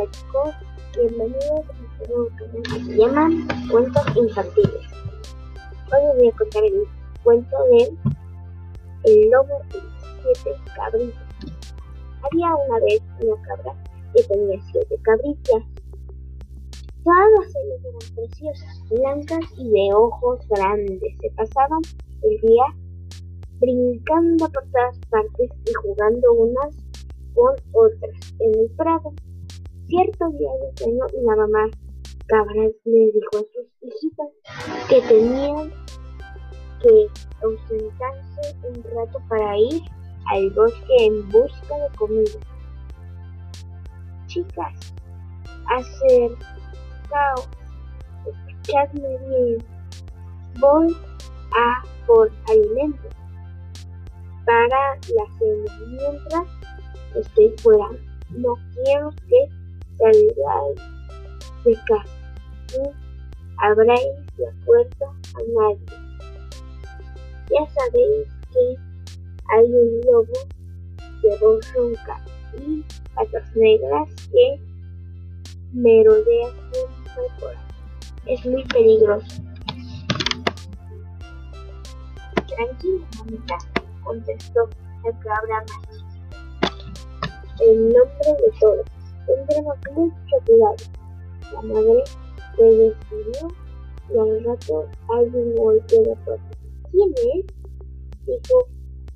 platicó, bienvenidos a este nuevo canal que se llama Cuentos Infantiles. Hoy les voy a contar el cuento de El lobo y siete cabritas. Había una vez una cabra que tenía siete cabritas. Todas ellas eran preciosas, blancas y de ojos grandes. Se pasaban el día brincando por todas partes y jugando unas con otras en el prado. Cierto día de otoño, la mamá cabra le dijo a sus hijitas que tenían que ausentarse un rato para ir al bosque en busca de comida. Chicas, acercaos, escuchadme bien, voy a por alimentos para la cena mientras estoy fuera. No quiero que salgáis de casa abráis la puerta a nadie. Ya sabéis que hay un lobo de voz ronca y patas negras que merodea por ahí. Es muy peligroso. Tranquila, mamita, contestó la cabra más En nombre de tendremos La madre se despidió y al rato alguien golpeó la puerta. ¿Quién es? Dijo,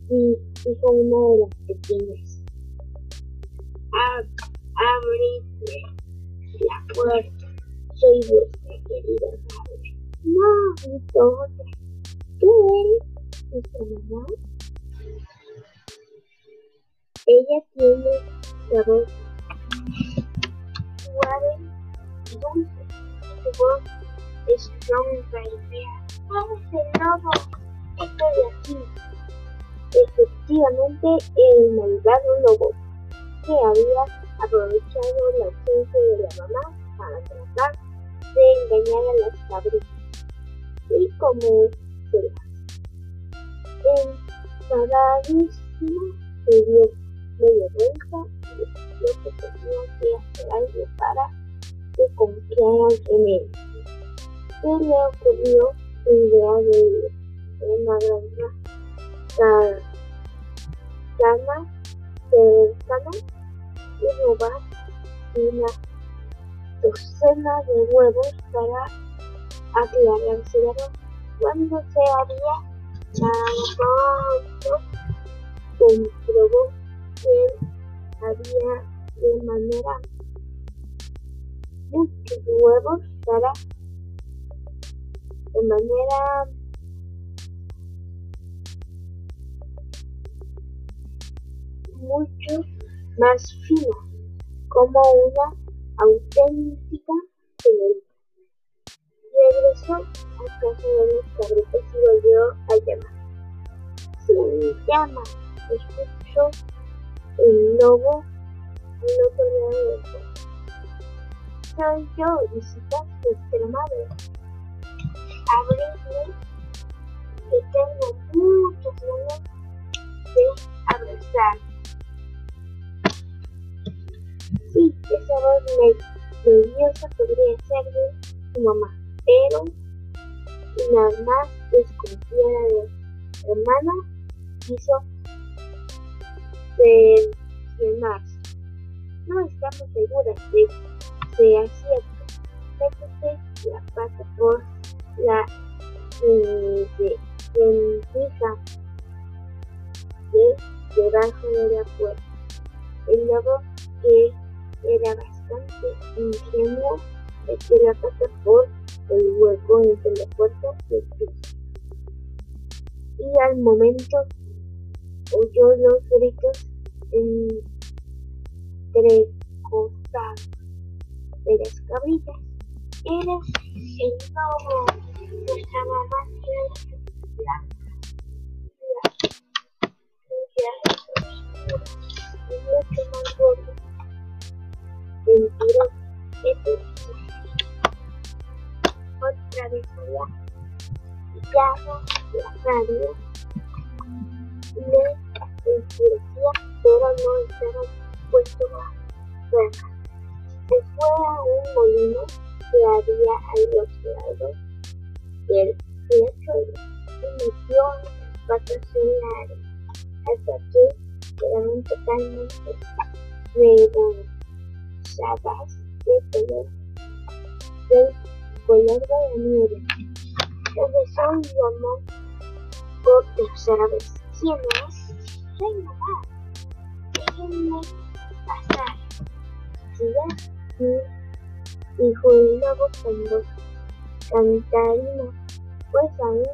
dijo una de las pequeñas. Ab abridme la puerta. Soy vuestra querida madre. No, gritó otra. ¿Tú eres nuestra mamá? Ella tiene la voz y dulce, su voz es ronca fea. ¡Vamos el lobo! Estoy aquí. Efectivamente, el malvado lobo, que había aprovechado la ausencia de la mamá para tratar de engañar a las cabritas. Y como se las confiaran en él. Se le ocurrió la idea de una granja cana cercana y robar una docena de huevos para aclarárselo cuando se había lavado comprobó que había de manera huevos para de manera mucho más fina, como una auténtica señorita. Regresó a casa de los cabritos y volvió a llamar. Se llama, escuchó el lobo del pueblo. Soy yo, visita vuestra madre. Abridme que tengo muchas ganas de abrazar. Sí, esa voz nerviosa podría ser de tu mamá, pero la más desconfiada de su hermana quiso mencionarse. No estamos seguras de que sea cierto. Métete la pata por la eh, de, rendija de debajo de la puerta. El lobo, que era bastante ingenuo, metió la pata por el hueco entre la puerta y el piso. Y al momento oyó los gritos entrecortados de las cabritas. Era el lobo. Nuestra mamá tiene blanca, y mucho más gordo. Mentiroso, este otra vez allá. Llamo la radio. Le enfurecía, pero no estaba puesto a cerca. Se fue a un molino que había al otro lado del lecho y metió las patas en la hasta que quedaron totalmente rebosadas de color del color de la nieve. Regresó y llamó por tercera vez. ¿Quién es? Soy mamá. Déjenme pasar. ¿Sí? Sí, dijo el lobo cuando Cantarina, pues aún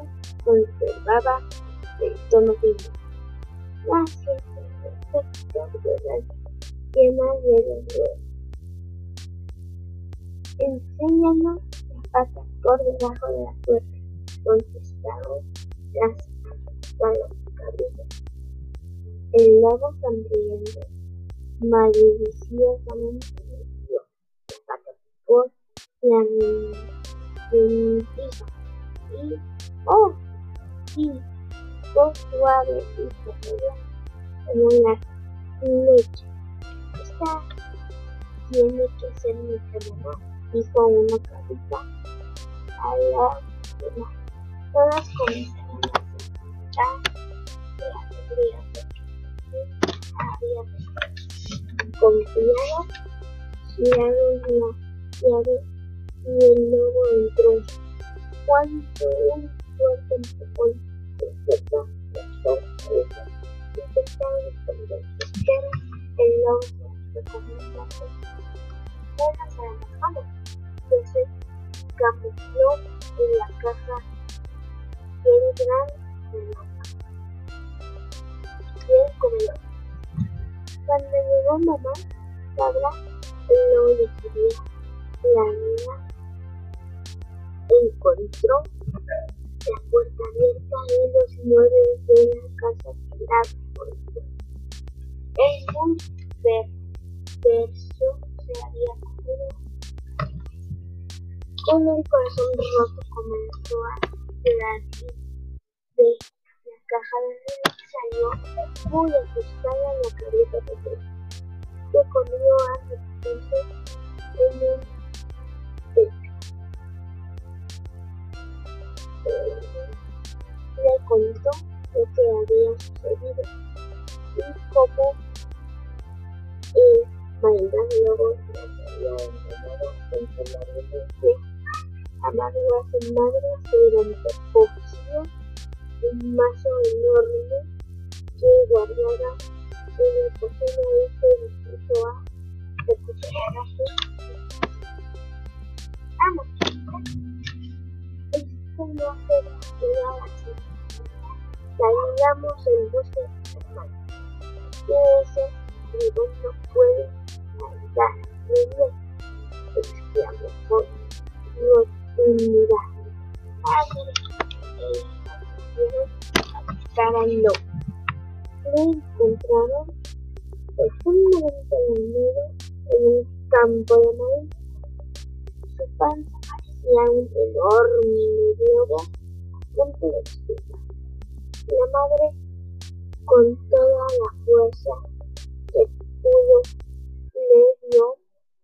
conservaba el tono fino. Gracias, perfecto de las de los huevos. Enséñanos las patas por debajo de la puerta, contestaron las cabritas. El lobo sonriendo maliciosamente por la mentira y ¡oh! sí, fue suave y pequeña como la leche. Esta tiene que ser mi mamá, dijo una carita a la demás. Todas comenzaron a escuchar de alegría porque había confiado, giraron la llave y el lobo entró. Cuando un fuerte empujón intentaron esconderse, pero el lobo se recogió que se camufló en la caja del gran reloj del comedor. Cuando llegó mamá, lobo le quería la niña encontró la puerta abierta y los muebles de la casa tirados por el suelo. El muy perverso se había cogido. Con el corazón roto comenzó a la caja de reloj salió muy asustada la carita pequeña que comió a refugiarse en un le contó lo que había sucedido y cómo el malvado lobo se había enredado entre la de amargo a su madre durante cogió un mazo enorme que guardaba el cocina y se dispuso a recuperarse. ¡Vamos! no se descuidaba así. Salíamos en busca de mi hermano. Y ese libro no puede andar muy bien, exclamó con rotundidad. Lobo. Lo encontraron profundamente dormido en un campo de maíz. Su panza parecía un enorme a punto de explotar. La madre, con toda la fuerza que pudo, le dio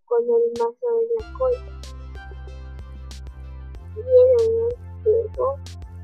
con el mazo en la cola. Y en el pegó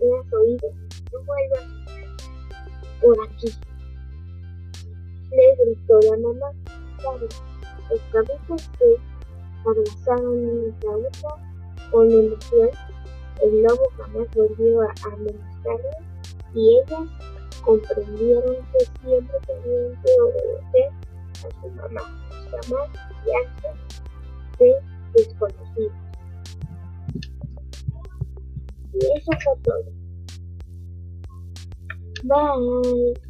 oído, no vuelvas por aquí. Le gritó la mamá, los cabezas se abrazaron una a otra con emoción, el lobo jamás volvió a amenazarla y ellas comprendieron que siempre tenían que obedecer a su mamá, jamás antes Y